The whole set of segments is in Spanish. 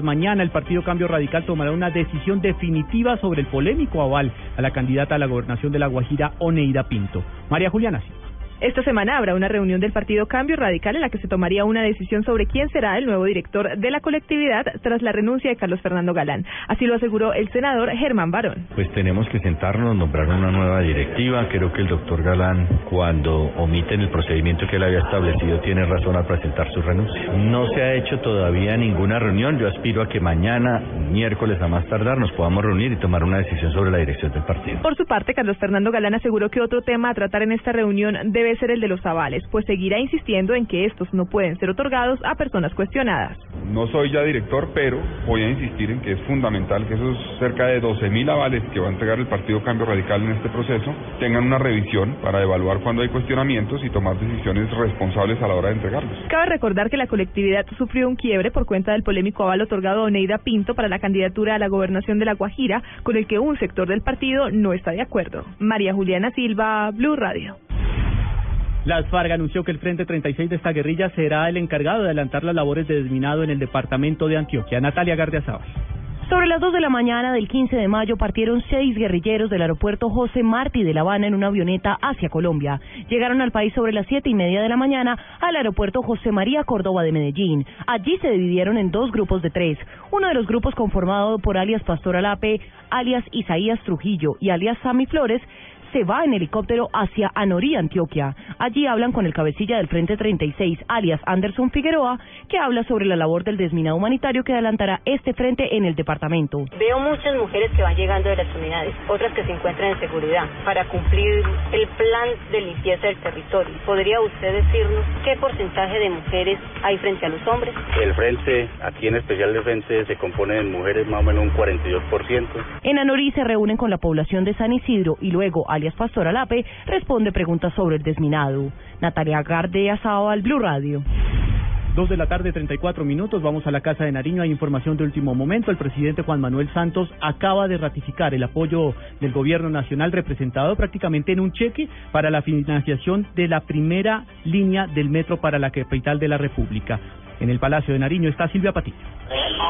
Mañana el Partido Cambio Radical tomará una decisión definitiva sobre el polémico aval a la candidata a la gobernación de La Guajira, Oneida Pinto. María Juliana esta semana habrá una reunión del Partido Cambio Radical en la que se tomaría una decisión sobre quién será el nuevo director de la colectividad tras la renuncia de Carlos Fernando Galán. Así lo aseguró el senador Germán Barón. Pues tenemos que sentarnos, nombrar una nueva directiva. Creo que el doctor Galán, cuando omite el procedimiento que él había establecido, tiene razón al presentar su renuncia. No se ha hecho todavía ninguna reunión. Yo aspiro a que mañana, miércoles a más tardar, nos podamos reunir y tomar una decisión sobre la dirección del partido. Por su parte, Carlos Fernando Galán aseguró que otro tema a tratar en esta reunión debe ser el de los avales, pues seguirá insistiendo en que estos no pueden ser otorgados a personas cuestionadas. No soy ya director, pero voy a insistir en que es fundamental que esos cerca de 12.000 avales que va a entregar el Partido Cambio Radical en este proceso tengan una revisión para evaluar cuando hay cuestionamientos y tomar decisiones responsables a la hora de entregarlos. Cabe recordar que la colectividad sufrió un quiebre por cuenta del polémico aval otorgado a Oneida Pinto para la candidatura a la gobernación de La Guajira, con el que un sector del partido no está de acuerdo. María Juliana Silva, Blue Radio. Las FARC anunció que el Frente 36 de esta guerrilla será el encargado de adelantar las labores de desminado en el departamento de Antioquia. Natalia Gardiazabal. Sobre las 2 de la mañana del 15 de mayo partieron seis guerrilleros del aeropuerto José Martí de La Habana en una avioneta hacia Colombia. Llegaron al país sobre las siete y media de la mañana al aeropuerto José María Córdoba de Medellín. Allí se dividieron en dos grupos de tres. Uno de los grupos conformado por alias Pastor Alape, alias Isaías Trujillo y alias Sami Flores se va en helicóptero hacia Anorí, Antioquia. Allí hablan con el cabecilla del Frente 36, alias Anderson Figueroa, que habla sobre la labor del desminado humanitario que adelantará este frente en el departamento. Veo muchas mujeres que van llegando de las comunidades, otras que se encuentran en seguridad, para cumplir el plan de limpieza del territorio. ¿Podría usted decirnos qué porcentaje de mujeres hay frente a los hombres? El frente, aquí en especial el frente, se compone de mujeres más o menos un 42%. En Anorí se reúnen con la población de San Isidro y luego alias Pastor Alape, responde preguntas sobre el desminado. Natalia Garde Asao al Blue Radio. Dos de la tarde, 34 minutos. Vamos a la Casa de Nariño. Hay información de último momento. El presidente Juan Manuel Santos acaba de ratificar el apoyo del gobierno nacional representado prácticamente en un cheque para la financiación de la primera línea del metro para la capital de la República. En el Palacio de Nariño está Silvia Patiño.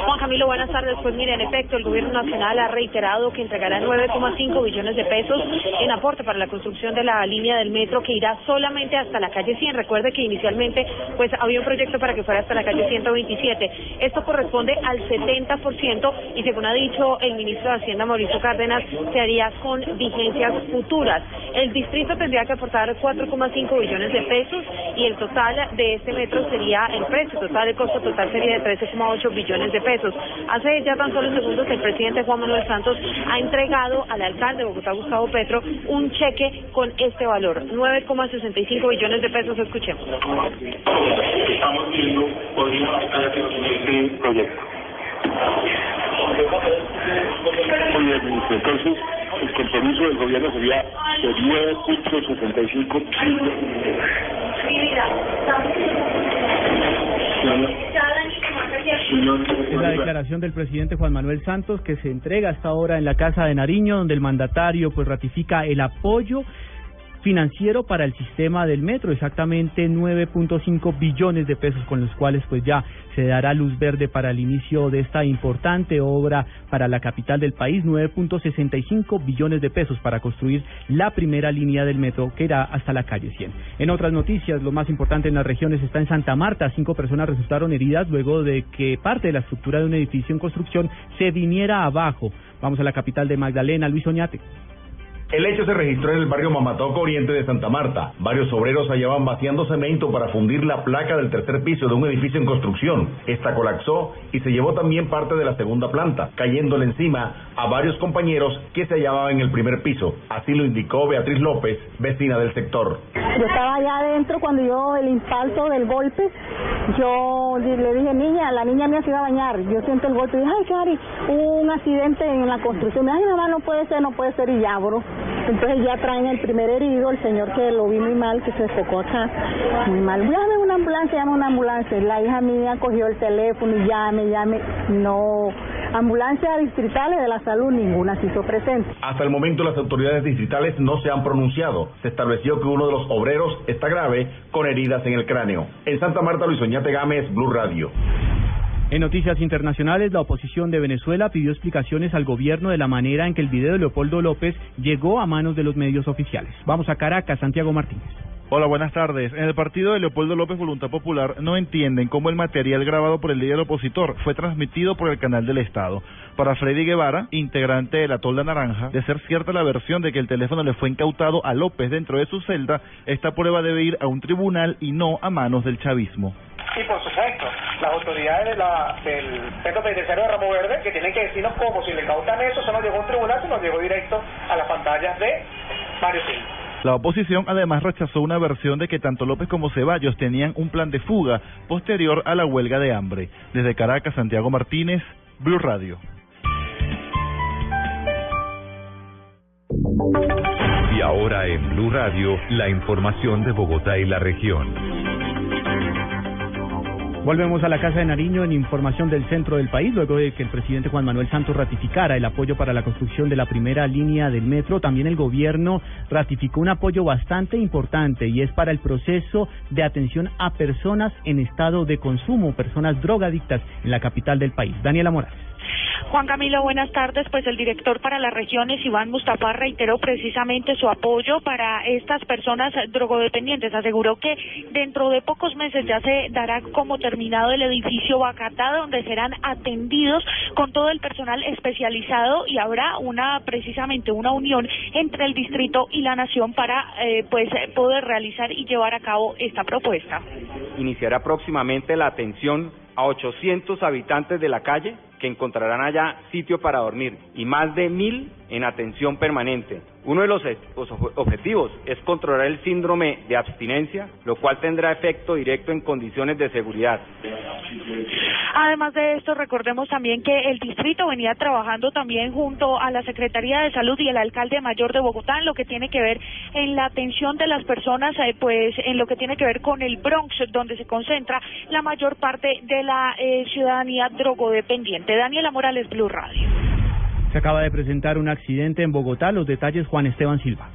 Juan Camilo, buenas tardes. Pues mire, en efecto, el gobierno nacional ha reiterado que entregará 9,5 billones de pesos en aporte para la construcción de la línea del metro que irá solamente hasta la calle 100. Recuerde que inicialmente pues había un proyecto para que fuera hasta la calle 127. Esto corresponde al 70% y según ha dicho el ministro de Hacienda Mauricio Cárdenas, se haría con vigencias futuras. El distrito tendría que aportar 4,5 billones de pesos y el total de este metro sería el precio total el costo total sería de 13,8 billones de pesos. Hace ya tan solo segundos el presidente Juan Manuel Santos ha entregado al alcalde de Bogotá, Gustavo Petro, un cheque con este valor, 9,65 billones de pesos. Escuchemos. Estamos viendo este proyecto. Entonces, el compromiso del gobierno sería de 9.65 es la declaración del presidente Juan Manuel Santos que se entrega hasta ahora en la Casa de Nariño, donde el mandatario pues ratifica el apoyo financiero para el sistema del metro, exactamente 9.5 billones de pesos con los cuales pues ya se dará luz verde para el inicio de esta importante obra para la capital del país, 9.65 billones de pesos para construir la primera línea del metro que irá hasta la calle 100. En otras noticias, lo más importante en las regiones está en Santa Marta, cinco personas resultaron heridas luego de que parte de la estructura de un edificio en construcción se viniera abajo. Vamos a la capital de Magdalena, Luis Oñate. El hecho se registró en el barrio Mamatoco Oriente de Santa Marta. Varios obreros hallaban vaciando cemento para fundir la placa del tercer piso de un edificio en construcción. Esta colapsó y se llevó también parte de la segunda planta, cayéndole encima a varios compañeros que se hallaban en el primer piso. Así lo indicó Beatriz López, vecina del sector. Yo estaba allá adentro cuando yo el impacto del golpe, yo le dije, niña, la niña mía se iba a bañar. Yo siento el golpe y dije, ay, Cari, un accidente en la construcción. Ay, mamá, no puede ser, no puede ser. Y ya, bro. Entonces ya traen el primer herido, el señor que lo vi muy mal, que se enfocó acá, muy mal. Llame una ambulancia, llame una ambulancia. La hija mía cogió el teléfono y llame, llame. No, ambulancia distritales de la salud, ninguna se hizo presente. Hasta el momento las autoridades distritales no se han pronunciado. Se estableció que uno de los obreros está grave con heridas en el cráneo. En Santa Marta, Luis Oñate Gámez, Blue Radio. En noticias internacionales, la oposición de Venezuela pidió explicaciones al gobierno de la manera en que el video de Leopoldo López llegó a manos de los medios oficiales. Vamos a Caracas, Santiago Martínez. Hola, buenas tardes. En el partido de Leopoldo López Voluntad Popular no entienden cómo el material grabado por el líder opositor fue transmitido por el canal del Estado. Para Freddy Guevara, integrante de la Tolda Naranja, de ser cierta la versión de que el teléfono le fue incautado a López dentro de su celda, esta prueba debe ir a un tribunal y no a manos del chavismo. Sí, por supuesto. Las autoridades de la, del Centro Penitenciario de Ramo Verde que tienen que decirnos cómo, si le cautan eso, eso no llegó a un tribunal, sino llegó directo a las pantallas de Mario Silva. La oposición además rechazó una versión de que tanto López como Ceballos tenían un plan de fuga posterior a la huelga de hambre. Desde Caracas, Santiago Martínez, Blue Radio. Y ahora en Blue Radio, la información de Bogotá y la región. Volvemos a la Casa de Nariño en información del centro del país, luego de que el presidente Juan Manuel Santos ratificara el apoyo para la construcción de la primera línea del metro. También el gobierno ratificó un apoyo bastante importante y es para el proceso de atención a personas en estado de consumo, personas drogadictas en la capital del país. Daniela Morales. Juan Camilo, buenas tardes. Pues el director para las regiones, Iván Mustafa, reiteró precisamente su apoyo para estas personas drogodependientes. Aseguró que dentro de pocos meses ya se dará como terminado el edificio Bacatá, donde serán atendidos con todo el personal especializado y habrá una precisamente una unión entre el distrito y la nación para eh, pues poder realizar y llevar a cabo esta propuesta. Iniciará próximamente la atención a 800 habitantes de la calle que encontrarán allá sitio para dormir y más de mil en atención permanente. Uno de los objetivos es controlar el síndrome de abstinencia, lo cual tendrá efecto directo en condiciones de seguridad. Además de esto, recordemos también que el distrito venía trabajando también junto a la Secretaría de Salud y el alcalde mayor de Bogotá en lo que tiene que ver en la atención de las personas, eh, pues en lo que tiene que ver con el Bronx, donde se concentra la mayor parte de la eh, ciudadanía drogodependiente. Daniela Morales, Blue Radio. Se acaba de presentar un accidente en Bogotá. Los detalles, Juan Esteban Silva.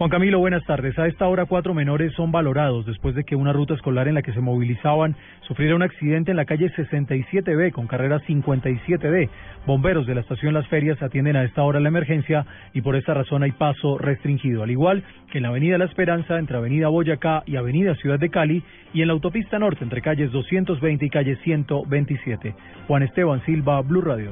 Juan Camilo, buenas tardes. A esta hora cuatro menores son valorados después de que una ruta escolar en la que se movilizaban sufriera un accidente en la calle 67B con carrera 57D. Bomberos de la estación Las Ferias atienden a esta hora la emergencia y por esta razón hay paso restringido, al igual que en la avenida La Esperanza entre avenida Boyacá y avenida Ciudad de Cali y en la autopista norte entre calles 220 y calle 127. Juan Esteban Silva, Blue Radio.